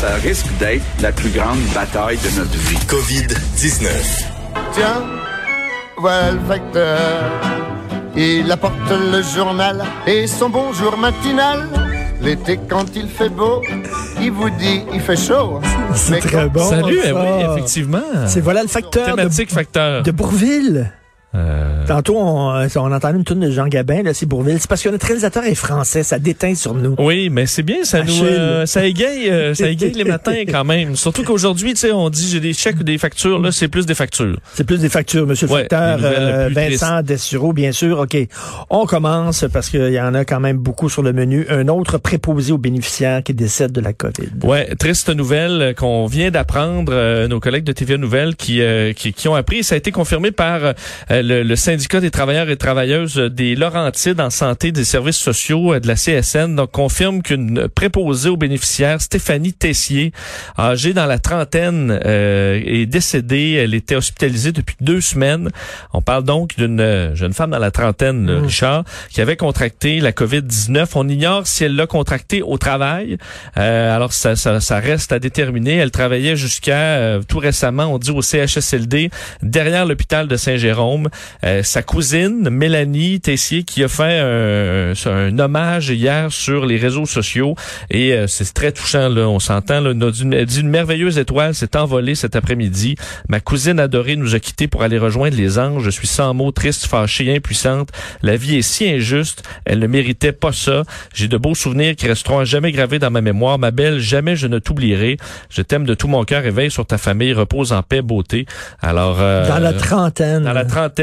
Ça risque d'être la plus grande bataille de notre vie. COVID-19. Tiens, voilà le facteur. Il apporte le journal et son bonjour matinal. L'été, quand il fait beau, il vous dit il fait chaud. C'est très bon. Salut, ça. eh oui, effectivement. C'est voilà le facteur de, Thématique facteur. de Bourville. Euh, Tantôt, on, euh, on entendait une tune de Jean Gabin, là, c'est Bourville. C'est parce que notre réalisateur est français, ça déteint sur nous. Oui, mais c'est bien, ça nous, euh, ça égaye, euh, ça égaye les matins quand même. Surtout qu'aujourd'hui, tu sais, on dit j'ai des chèques ou des factures, là, c'est plus des factures. C'est plus des factures, monsieur le Ouais, facteur. Vincent Dessureau, bien sûr. OK. On commence parce qu'il y en a quand même beaucoup sur le menu. Un autre préposé aux bénéficiaires qui décède de la COVID. Ouais, triste nouvelle qu'on vient d'apprendre, nos collègues de TVA Nouvelles qui, qui, qui ont appris. Ça a été confirmé par le, le syndicat des travailleurs et travailleuses des Laurentides en santé des services sociaux euh, de la CSN. Donc, confirme qu'une préposée aux bénéficiaires, Stéphanie Tessier, âgée dans la trentaine, euh, est décédée. Elle était hospitalisée depuis deux semaines. On parle donc d'une euh, jeune femme dans la trentaine, là, Richard, qui avait contracté la COVID-19. On ignore si elle l'a contracté au travail. Euh, alors, ça, ça, ça reste à déterminer. Elle travaillait jusqu'à euh, tout récemment, on dit au CHSLD, derrière l'hôpital de Saint-Jérôme. Euh, sa cousine, Mélanie Tessier, qui a fait un, un hommage hier sur les réseaux sociaux. Et euh, c'est très touchant, là, on s'entend. Elle dit une merveilleuse étoile s'est envolée cet après-midi. Ma cousine adorée nous a quittés pour aller rejoindre les anges. Je suis sans mots, triste, fâchée, impuissante. La vie est si injuste. Elle ne méritait pas ça. J'ai de beaux souvenirs qui resteront à jamais gravés dans ma mémoire. Ma belle, jamais je ne t'oublierai. Je t'aime de tout mon cœur et veille sur ta famille. Repose en paix, beauté. Alors, euh, Dans la trentaine. dans la trentaine,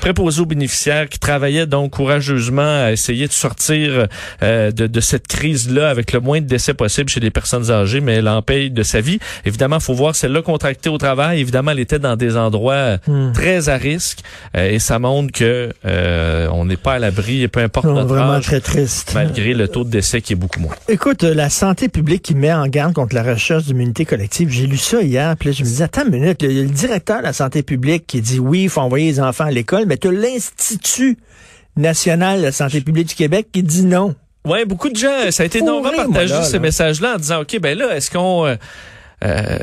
préposé aux bénéficiaires qui travaillait donc courageusement à essayer de sortir euh, de, de cette crise-là avec le moins de décès possible chez les personnes âgées, mais elle en paye de sa vie. Évidemment, faut voir celle-là contractée au travail. Évidemment, elle était dans des endroits Hmm. très à risque euh, et ça montre que euh, on n'est pas à l'abri, peu importe Non, notre vraiment âge, très triste. malgré le taux de décès qui est beaucoup moins. Écoute, euh, la santé publique qui met en garde contre la recherche d'immunité collective, j'ai lu ça hier, puis là, je me disais, attends une minute, le, le directeur de la santé publique qui dit oui, il faut envoyer les enfants à l'école, mais tu as l'Institut national de la santé publique du Québec qui dit non. Ouais, beaucoup de gens, ça a été énormément partagé là, ces là. messages-là en disant, OK, ben là, est-ce qu'on... euh, euh.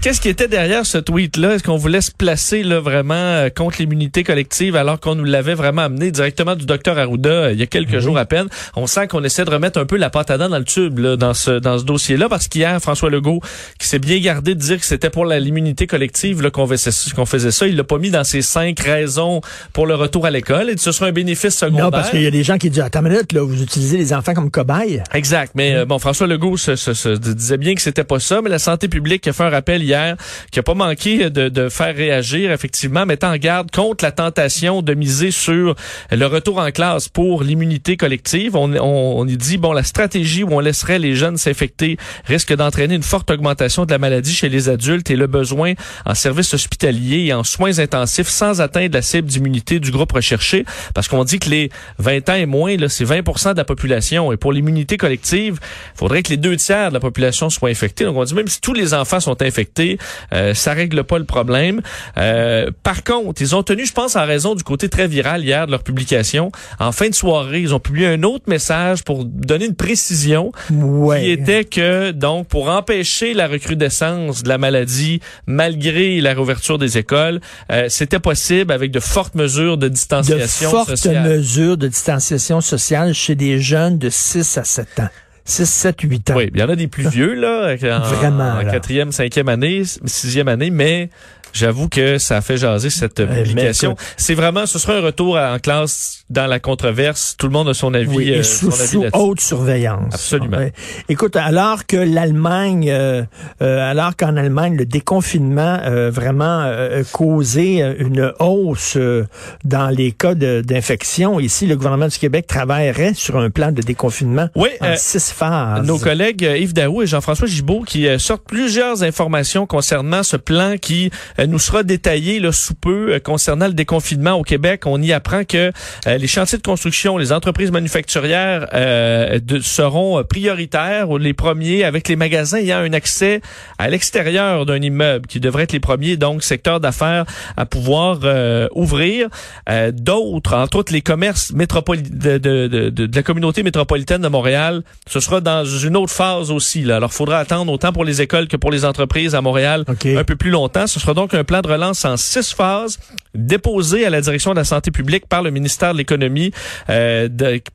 Qu'est-ce qui était derrière ce tweet-là? Est-ce qu'on voulait se placer là vraiment euh, contre l'immunité collective alors qu'on nous l'avait vraiment amené directement du docteur Arruda euh, il y a quelques jours à peine? On sent qu'on essaie de remettre un peu la pâte à dents dans le tube là, dans ce dans ce dossier-là parce qu'hier, François Legault, qui s'est bien gardé de dire que c'était pour l'immunité collective là, qu'on faisait, ça, il l'a pas mis dans ses cinq raisons pour le retour à l'école et ce sera un bénéfice secondaire. Non, parce qu'il y a des gens qui disent, attends une minute, là, vous utilisez les enfants comme cobayes. Exact. Mais euh, bon, François Legault se, se- se disait bien que c'était pas ça, mais la santé publique a fait un rappel hier qui a pas manqué de, de faire réagir, effectivement, mettant en garde contre la tentation de miser sur le retour en classe pour l'immunité collective. On, on, on y dit, bon, la stratégie où on laisserait les jeunes s'infecter risque d'entraîner une forte augmentation de la maladie chez les adultes et le besoin en services hospitaliers et en soins intensifs sans atteindre la cible d'immunité du groupe recherché. Parce qu'on dit que les 20 ans et moins, là, c'est 20 de la population. Et pour l'immunité collective, il faudrait que les deux tiers de la population soient infectés. Donc on dit même si tous les enfants sont infectés, euh, ça règle pas le problème. Euh, par contre, ils ont tenu, je pense, en raison du côté très viral hier de leur publication, en fin de soirée, ils ont publié un autre message pour donner une précision Ouais. qui était que, donc, pour empêcher la recrudescence de la maladie, malgré la réouverture des écoles, euh, c'était possible avec de fortes mesures de de distanciation fortes sociale. mesures de distanciation sociale chez des jeunes de 6 à 7 ans. 6, 7, 8 ans. Oui, il y en a des plus vieux, là, en, Vraiment, en quatrième, cinquième année, sixième année, mais J'avoue que ça a fait jaser cette mais publication. C'est vraiment, ce sera un retour à- en classe dans la controverse. Tout le monde a son avis. Oui, euh, son sous, avis sous là-dessus. haute surveillance. Absolument. Ouais. Écoute, alors que l'Allemagne, euh, euh, alors qu'en Allemagne, le déconfinement euh, vraiment euh, causé une hausse euh, dans les cas d'infection, ici, le gouvernement du Québec travaillerait sur un plan de déconfinement Oui, en six phases. Nos collègues Yves Daou et Jean-François Gibault qui sortent plusieurs informations concernant ce plan qui nous sera détaillé là, sous peu euh, concernant le déconfinement au Québec. On y apprend que euh, les chantiers de construction, les entreprises manufacturières euh, de- seront euh, prioritaires ou les premiers avec les magasins ayant un accès à l'extérieur d'un immeuble qui devrait être les premiers, donc secteur d'affaires à pouvoir euh, ouvrir. Euh, D'autres, entre autres les commerces métropoli de, de, de, de- la communauté métropolitaine de Montréal, ce sera dans une autre phase aussi. Là. Alors, il faudra attendre autant pour les écoles que pour les entreprises à Montréal un peu plus longtemps. Ce sera donc un plan de relance en six phases déposé à la direction de la santé publique par le ministère de l'économie euh,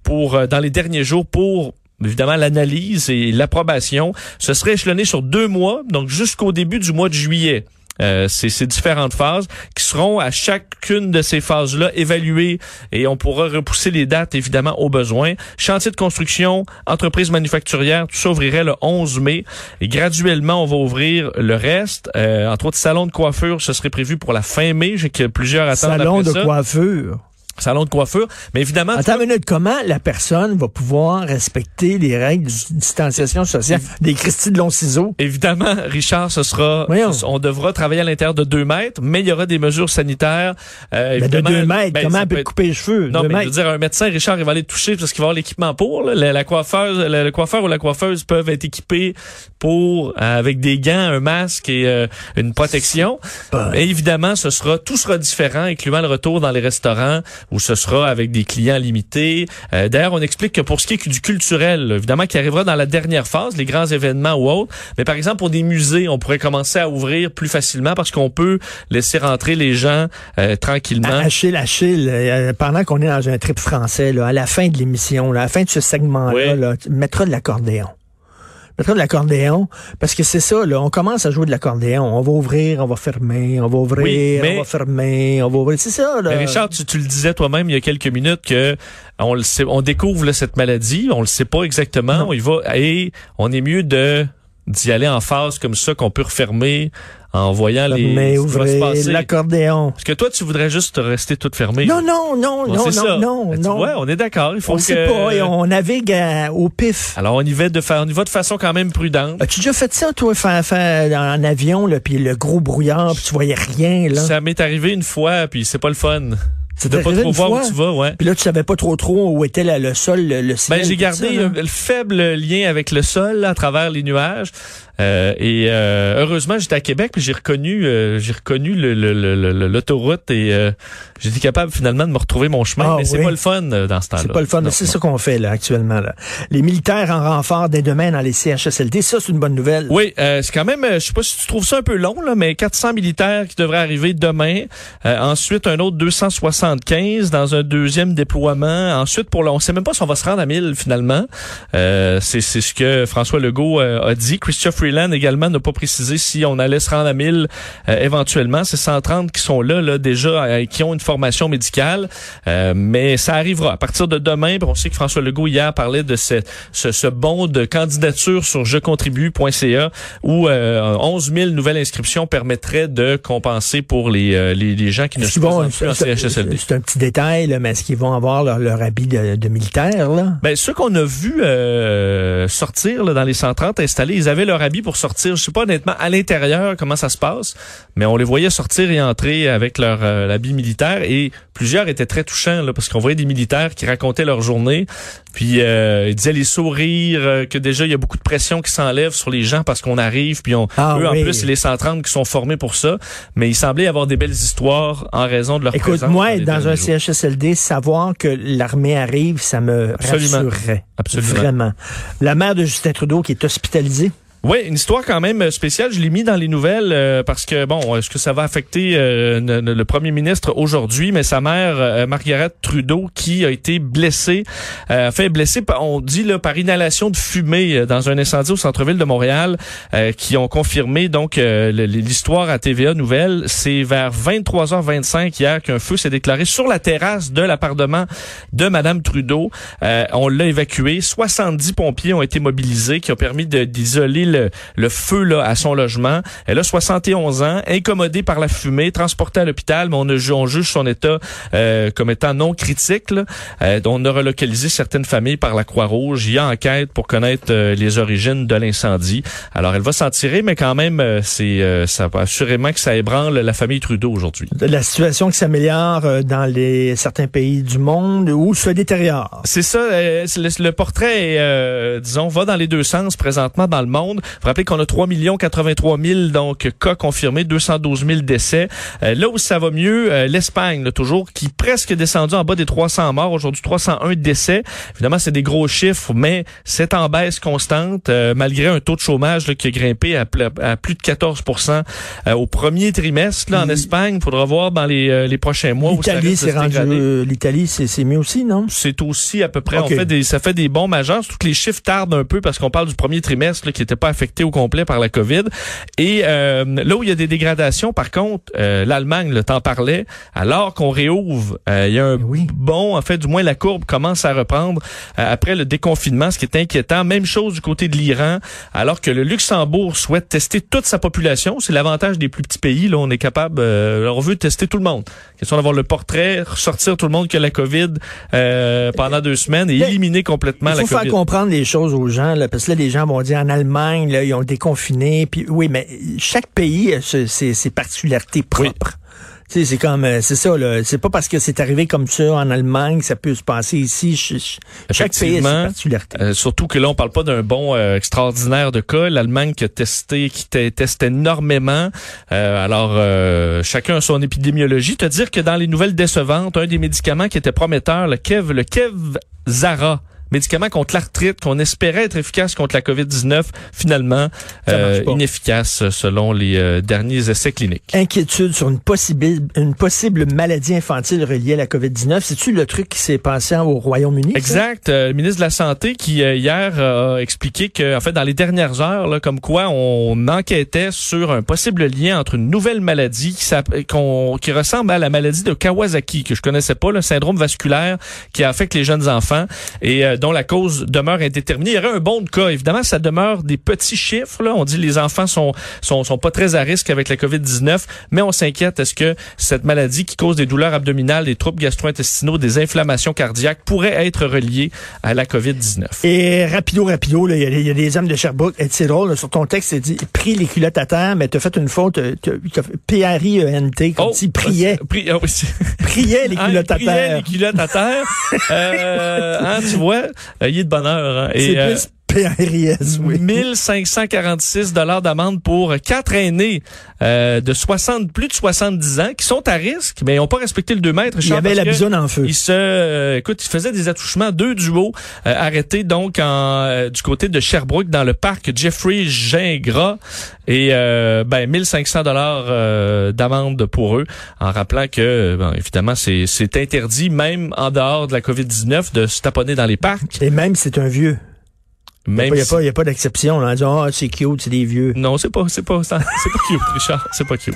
pour euh, dans les derniers jours pour évidemment l'analyse et l'approbation. Ce serait échelonné sur deux mois, donc jusqu'au début du mois de juillet. Euh, c'est ces différentes phases qui seront à chacune de ces phases-là évaluées et on pourra repousser les dates évidemment au besoin. Chantier de construction, entreprise manufacturière, tout ça ouvrirait le 11 mai et graduellement on va ouvrir le reste. Euh, entre autres, salon de coiffure, ce serait prévu pour la fin mai. J'ai que plusieurs attendent Salon après de ça. coiffure? Salon de coiffure, mais évidemment Attends une minute, comment la personne va pouvoir respecter les règles de distanciation sociale? Des Christie de long ciseaux? Évidemment, Richard, ce sera, Voyons. on devra travailler à l'intérieur de deux mètres, mais il y aura des mesures sanitaires. Euh, Ben, de deux mètres, ben, comment elle peut couper les cheveux? Non, Deux mais je veux dire, un médecin, Richard, il va aller toucher parce qu'il va avoir l'équipement pour. là. La, la coiffeuse, le, le coiffeur ou la coiffeuse peuvent être équipés pour euh, avec des gants, un masque et euh, une protection. Et évidemment, ce sera tout sera différent, incluant le retour dans les restaurants où ce sera avec des clients limités. Euh, D'ailleurs, on explique que pour ce qui est du culturel, évidemment, qui arrivera dans la dernière phase, les grands événements ou autres. Mais par exemple, pour des musées, on pourrait commencer à ouvrir plus facilement parce qu'on peut laisser rentrer les gens euh, tranquillement. À Achille, Achille, euh, pendant qu'on est dans un trip français, là, à la fin de l'émission, à la fin de ce segment-là, Oui. là, tu mettras de l'accordéon. Mettra de l'accordéon, parce que c'est ça, là, on commence à jouer de l'accordéon. On va ouvrir, on va fermer, on va ouvrir, Oui, mais- on va fermer, on va ouvrir. C'est ça, là. Mais Richard, tu, tu le disais toi-même il y a quelques minutes que on le sait, on découvre là, cette maladie, on le sait pas exactement, Non. on y va et on est mieux de d'y aller en phase comme ça qu'on peut refermer en voyant les mais ouvrez l'accordéon. Parce que toi, tu voudrais juste rester toute fermée. Non, non, non, Bon, non, non, ça. non, Ben, tu non. vois, on est d'accord. Il faut on que. sait pas, et on navigue à- au pif. Alors on y va de on y va de façon quand même prudente. As-tu déjà fait ça, toi, en avion, là, puis le gros brouillard, puis tu voyais rien, là? Ça m'est arrivé une fois, puis c'est pas le fun. C'est De pas trop voir où tu vas, ouais. Puis là, tu savais pas trop trop où était la- le sol, le, le ciel. Ben, j'ai gardé ça, un- le faible lien avec le sol là, à travers les nuages. Euh, et euh, heureusement, j'étais à Québec, puis j'ai reconnu, euh, j'ai reconnu le- le- le- le- l'autoroute et euh, j'étais capable finalement de me retrouver mon chemin. Ah, mais c'est oui. pas le fun euh, dans ce temps-là. C'est pas le fun, c'est ça qu'on fait là actuellement. Là. Les militaires en renfort dès demain dans les CHSLD, ça c'est une bonne nouvelle. Oui, euh, c'est quand même, je sais pas si tu trouves ça un peu long, là, mais 400 militaires qui devraient arriver demain. Euh, ensuite, un autre 275 dans un deuxième déploiement. Ensuite, pour le, on sait même pas si on va se rendre à 1000 finalement. Euh, c'est c'est ce que François Legault a dit. Christophe Freeland également n'a pas précisé si on allait se rendre à 1000 euh, éventuellement. C'est 130 qui sont là, là déjà, euh, qui ont une formation médicale. Euh, mais ça arrivera à partir de demain. On sait que François Legault hier parlait de ce, ce, ce bon de candidature sur jecontribue.ca où euh, 11 000 nouvelles inscriptions permettraient de compenser pour les, euh, les, les gens qui ne vont- présentent plus en CHSLD. C'est un petit détail, là, mais est-ce qu'ils vont avoir leur, leur habit de, de militaire, là? Ben, ceux qu'on a vus euh, sortir là, dans les 130 installés, ils avaient leur habit pour sortir. Je sais pas honnêtement à l'intérieur comment ça se passe, mais on les voyait sortir et entrer avec leur euh, habit militaire et plusieurs étaient très touchants là, parce qu'on voyait des militaires qui racontaient leur journée, puis euh, ils disaient les sourires, euh, que déjà il y a beaucoup de pression qui s'enlève sur les gens parce qu'on arrive, puis on, Ah eux oui. en plus c'est les 130 qui sont formés pour ça, mais il semblait avoir des belles histoires en raison de leur Écoute, présence moi, les dans un jours. CHSLD, savoir que l'armée arrive, ça me Absolument. rassurerait. Absolument. Vraiment. La mère de Justin Trudeau qui est hospitalisée. Oui, une histoire quand même euh, spéciale. Je l'ai mis dans les nouvelles euh, parce que, bon, est-ce que ça va affecter euh, le premier ministre aujourd'hui, mais sa mère, euh, Margaret Trudeau, qui a été blessée, euh, fait blessée, on dit, là, par inhalation de fumée euh, dans un incendie au centre-ville de Montréal, euh, qui ont confirmé donc l'histoire à TVA Nouvelles. C'est vers 23h25 hier qu'un feu s'est déclaré sur la terrasse de l'appartement de Madame Trudeau. On l'a évacué. 70 pompiers ont été mobilisés, qui ont permis d'isoler le, le feu là, à son logement. Elle a 71 ans, incommodée par la fumée, transportée à l'hôpital, mais on, a on juge son état euh, comme étant non critique. Là. Euh, on a relocalisé certaines familles par la Croix-Rouge. Il y a enquête pour connaître euh, les origines de l'incendie. Alors, elle va s'en tirer, mais quand même, euh, c'est euh, ça va assurément que ça ébranle la famille Trudeau aujourd'hui. La situation qui s'améliore dans les certains pays du monde ou se détériore. C'est ça, euh, le, le portrait, euh, disons, va dans les deux sens présentement dans le monde. Vous rappelez qu'on a 3 83 000 donc cas confirmés, 212 000 décès. Euh, là où ça va mieux, euh, l'Espagne, là, toujours, qui est presque descendu en bas des 300 morts. Aujourd'hui, 301 décès. Évidemment, c'est des gros chiffres, mais c'est en baisse constante, euh, malgré un taux de chômage là, qui a grimpé à, pl- à plus de 14% euh, au premier trimestre là, en. Espagne. Il faudra voir dans les, euh, les prochains mois où ça L'Italie, c'est rendu. euh, L'Italie, c'est mieux aussi, non? c'est aussi à peu près, on fait des, ça fait des bons majeurs. Que les chiffres tardent un peu parce qu'on parle du premier trimestre là, qui n'était pas affecté au complet par la COVID. Et euh, là où il y a des dégradations, par contre, euh, l'Allemagne, le temps parlait, alors qu'on réouvre, euh, il y a un Oui. bon, en fait, du moins la courbe commence à reprendre euh, après le déconfinement, ce qui est inquiétant. Même chose du côté de l'Iran, alors que le Luxembourg souhaite tester toute sa population. C'est l'avantage des plus petits pays. Là, on est capable, euh, on veut tester tout le monde. Question d'avoir le portrait, ressortir tout le monde qui a la COVID euh, pendant deux semaines et éliminer complètement Il la faut faire COVID. comprendre les choses aux gens, là, parce que là, les gens vont dire en Allemagne, là, ils ont déconfiné. Puis oui, mais chaque pays a ses, ses particularités propres. Tu sais, c'est comme, euh, c'est ça, là. C'est pas parce que c'est arrivé comme ça en Allemagne que ça peut se passer ici. Ch- ch- Chaque pays a ses particularités. Euh, surtout que là, on parle pas d'un bon euh, extraordinaire de cas. L'Allemagne qui a testé, qui te- teste énormément. Euh, alors, chacun a son épidémiologie. Te dire que dans les nouvelles décevantes, un des médicaments qui était prometteur, le Kev, le Kev Zara, médicament contre l'arthrite qu'on espérait être efficace contre la COVID-19, finalement euh, inefficace selon les euh, derniers essais cliniques. Inquiétude sur une possible, une possible maladie infantile reliée à la COVID-19. C'est-tu le truc qui s'est passé au Royaume-Uni? Exact. Euh, le ministre de la Santé qui, euh, hier, euh, a expliqué que, en fait, dans les dernières heures, là, comme quoi on enquêtait sur un possible lien entre une nouvelle maladie qui, qui ressemble à la maladie de Kawasaki, que je connaissais pas, le syndrome vasculaire qui affecte les jeunes enfants et euh, dont la cause demeure indéterminée. Il y aurait un bon de cas. Évidemment, ça demeure des petits chiffres. Là. On dit que les enfants sont, sont, sont pas très à risque avec la COVID-19, mais on s'inquiète. Est-ce que cette maladie qui cause des douleurs abdominales, des troubles gastro-intestinaux, des inflammations cardiaques pourrait être reliée à la COVID-19? Et rapido, rapido, il y, a des- il y a des hommes de Sherbrooke. Et C'est drôle, là, sur ton texte, c'est dit pris les culottes à terre, mais t'as fait une faute. euh, t'as- t'as fait P-R-I-E-N-T, comme si priait, Pri- ah priait les Hein, culottes à priait terre. les culottes à terre. euh, hein, tu vois, euh, il est de bonheur. Hein. C'est Et, euh, plus P-R-I-S, oui. 1546 dollars d'amende pour quatre aînés euh, de 60 plus de 70 ans qui sont à risque, mais ils n'ont pas respecté le 2 mètres. Il y avait la que bisoune en feu. Ils se, euh, écoute, ils faisaient des attouchements, deux duos euh, arrêtés donc en, euh, du côté de Sherbrooke dans le parc Jeffrey Gingras et euh, ben 1500 dollars euh, d'amende pour eux, en rappelant que bon, évidemment c'est c'est interdit même en dehors de la Covid 19 de se taponner dans les parcs. Et même, c'est un vieux. Il n'y a, pas- a pas d'exception. On dit, ah, c'est cute, c'est des vieux. non, c'est pas, c'est pas, c'est pas cute, Richard. C'est pas cute.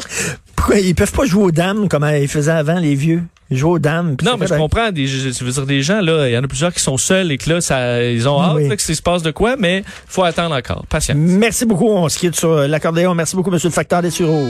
Pourquoi ils peuvent pas jouer aux dames comme ils faisaient avant, les vieux? Ils jouent aux dames. Non, mais je comprends. Des, je, je veux dire, des gens, là, il y en a plusieurs qui sont seuls et que là, ça, ils ont hâte Oui. là, que ça se passe de quoi, mais faut attendre encore. Patience. Merci beaucoup. On se quitte sur l'accordéon. Merci beaucoup, Monsieur le facteur des sureaux.